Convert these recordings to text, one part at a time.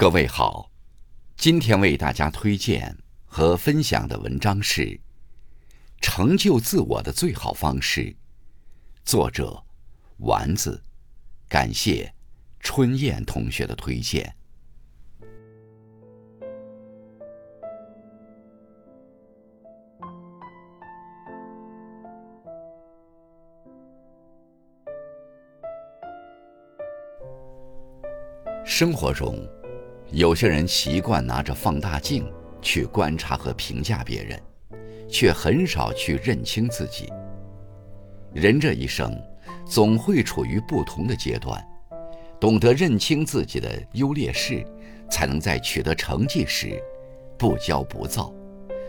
各位好，今天为大家推荐和分享的文章是《成就自我的最好方式》，作者丸子，感谢春燕同学的推荐。生活中，有些人习惯拿着放大镜去观察和评价别人，却很少去认清自己。人这一生，总会处于不同的阶段，懂得认清自己的优劣势，才能在取得成绩时不骄不躁，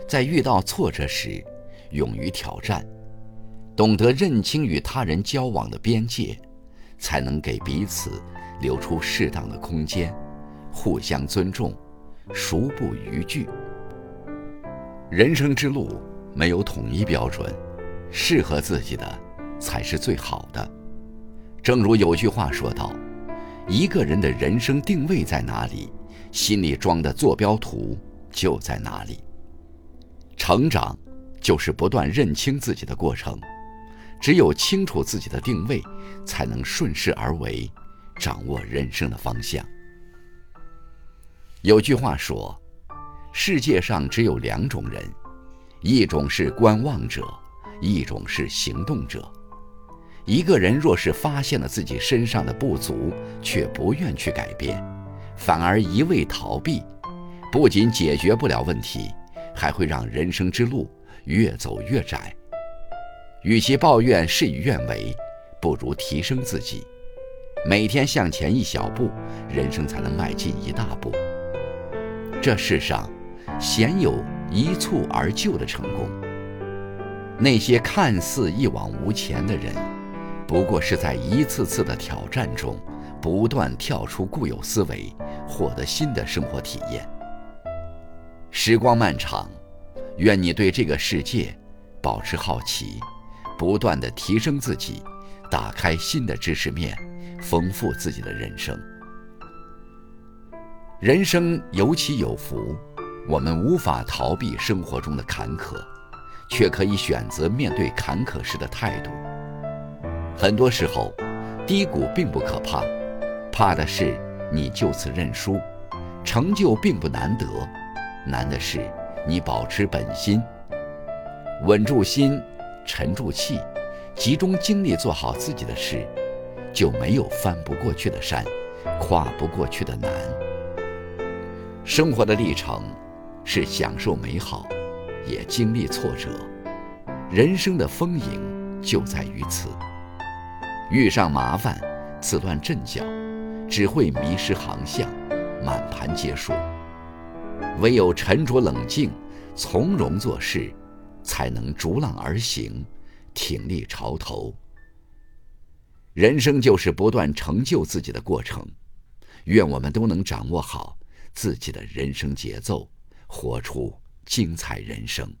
在遇到挫折时勇于挑战，懂得认清与他人交往的边界，才能给彼此留出适当的空间。互相尊重，孰不逾矩？人生之路没有统一标准，适合自己的才是最好的。正如有句话说道：“一个人的人生定位在哪里，心里装的坐标图就在哪里。”成长就是不断认清自己的过程，只有清楚自己的定位，才能顺势而为，掌握人生的方向。有句话说：“世界上只有两种人，一种是观望者，一种是行动者。一个人若是发现了自己身上的不足，却不愿去改变，反而一味逃避，不仅解决不了问题，还会让人生之路越走越窄。与其抱怨事与愿违，不如提升自己，每天向前一小步，人生才能迈进一大步。”这世上，鲜有一蹴而就的成功。那些看似一往无前的人，不过是在一次次的挑战中，不断跳出固有思维，获得新的生活体验。时光漫长，愿你对这个世界保持好奇，不断的提升自己，打开新的知识面，丰富自己的人生。人生有起有伏，我们无法逃避生活中的坎坷，却可以选择面对坎坷时的态度。很多时候，低谷并不可怕，怕的是你就此认输。成就并不难得，难的是你保持本心，稳住心，沉住气，集中精力做好自己的事，就没有翻不过去的山，跨不过去的难。生活的历程，是享受美好，也经历挫折。人生的丰盈就在于此。遇上麻烦，自乱阵脚，只会迷失航向，满盘皆输。唯有沉着冷静，从容做事，才能逐浪而行，挺立潮头。人生就是不断成就自己的过程。愿我们都能掌握好。自己的人生节奏，活出精彩人生。